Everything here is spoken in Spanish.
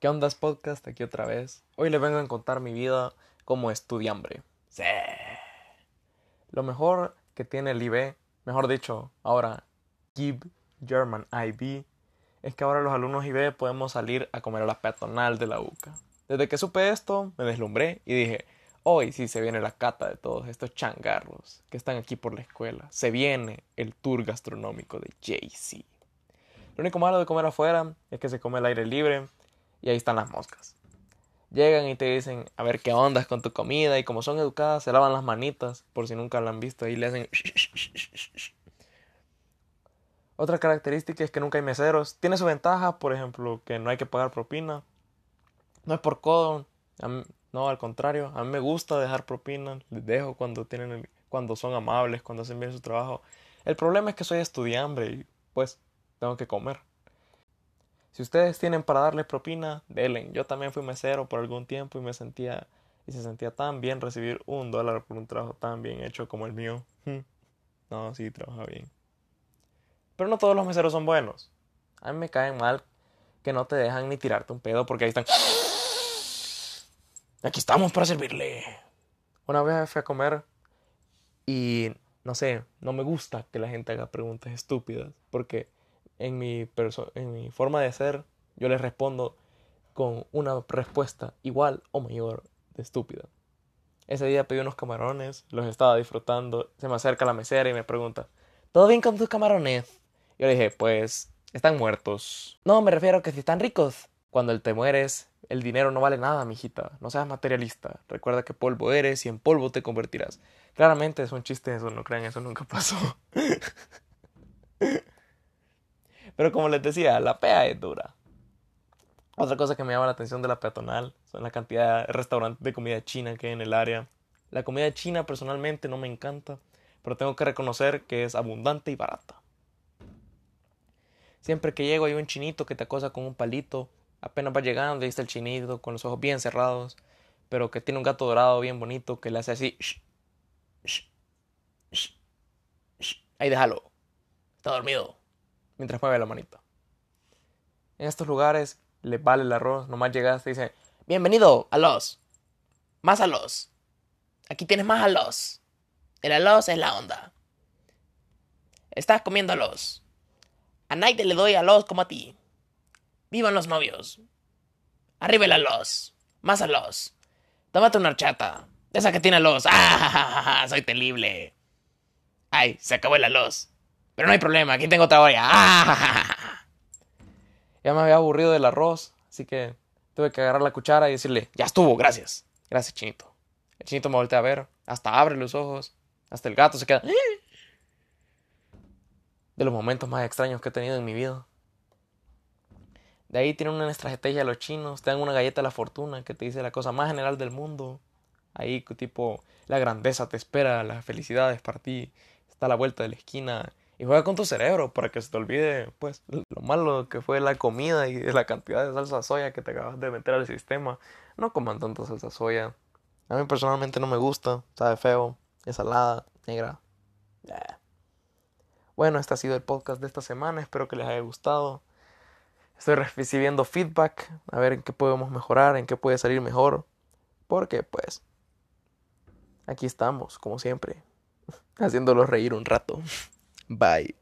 ¿Qué ondas podcast? Aquí otra vez. Hoy les vengo a contar mi vida como estudiambre. Sí. Lo mejor que tiene el IB, mejor dicho, ahora GIB, German IB, es que ahora los alumnos IB podemos salir a comer a la peatonal de la UCA. Desde que supe esto, me deslumbré y dije, hoy sí se viene la cata de todos estos changarros que están aquí por la escuela. Se viene el tour gastronómico de JC. Lo único malo de comer afuera es que se come el aire libre y ahí están las moscas. Llegan y te dicen a ver qué ondas con tu comida y como son educadas se lavan las manitas por si nunca la han visto y le hacen... Otra característica es que nunca hay meseros. Tiene su ventaja, por ejemplo, que no hay que pagar propina. No es por codo, no, al contrario, a mí me gusta dejar propina, les dejo cuando tienen cuando son amables, cuando hacen bien su trabajo. El problema es que soy estudiante y pues tengo que comer. Si ustedes tienen para darle propina, denle. Yo también fui mesero por algún tiempo y me sentía y se sentía tan bien recibir un dólar por un trabajo tan bien hecho como el mío. Hmm. No, sí, trabaja bien. Pero no todos los meseros son buenos. A mí me caen mal que no te dejan ni tirarte un pedo porque ahí están. Aquí estamos para servirle. Una vez fui a comer y no sé, no me gusta que la gente haga preguntas estúpidas porque en mi, en mi forma de ser, yo les respondo con una respuesta igual o mayor de estúpida. Ese día pedí unos camarones, los estaba disfrutando, se me acerca la mesera y me pregunta, ¿todo bien con tus camarones? Yo le dije, pues, están muertos. No, me refiero a que si están ricos. Cuando te mueres, el dinero no vale nada, mijita. No seas materialista. Recuerda que polvo eres y en polvo te convertirás. Claramente es un chiste eso, no crean, eso nunca pasó. Pero como les decía, la pea es dura. Otra cosa que me llama la atención de la peatonal son la cantidad de restaurantes de comida china que hay en el área. La comida china personalmente no me encanta, pero tengo que reconocer que es abundante y barata. Siempre que llego hay un chinito que te acosa con un palito. Apenas va llegando y está el chinito con los ojos bien cerrados, pero que tiene un gato dorado bien bonito que le hace así. Ahí déjalo. Está dormido mientras mueve la manita. En estos lugares le vale el arroz, nomás llegaste y dice, bienvenido a los, más a los, aquí tienes más a los, el alos es la onda. Estás comiendo alos. A nadie le doy alos como a ti. Vivan los novios. Arriba el alos. Más alos. Tómate una horchata. Esa que tiene alos. ¡Ah! Soy terrible. Ay, se acabó el alos. Pero no hay problema, aquí tengo otra olla. Ya me había aburrido del arroz, así que tuve que agarrar la cuchara y decirle, ya estuvo, gracias. Gracias, chinito. El chinito me voltea a ver, hasta abre los ojos, hasta el gato se queda... De los momentos más extraños que he tenido en mi vida. De ahí tienen una estrategia los chinos, te dan una galleta de la fortuna que te dice la cosa más general del mundo. Ahí tipo, la grandeza te espera, las felicidades para ti, está a la vuelta de la esquina y juega con tu cerebro para que se te olvide, pues, lo malo que fue la comida y la cantidad de salsa soya que te acabas de meter al sistema. No coman tanta salsa soya. A mí personalmente no me gusta, sabe feo, es salada, negra. Bueno, este ha sido el podcast de esta semana, espero que les haya gustado. Estoy recibiendo feedback, a ver en qué podemos mejorar, en qué puede salir mejor. Porque, pues, aquí estamos, como siempre, haciéndolos reír un rato. Bye.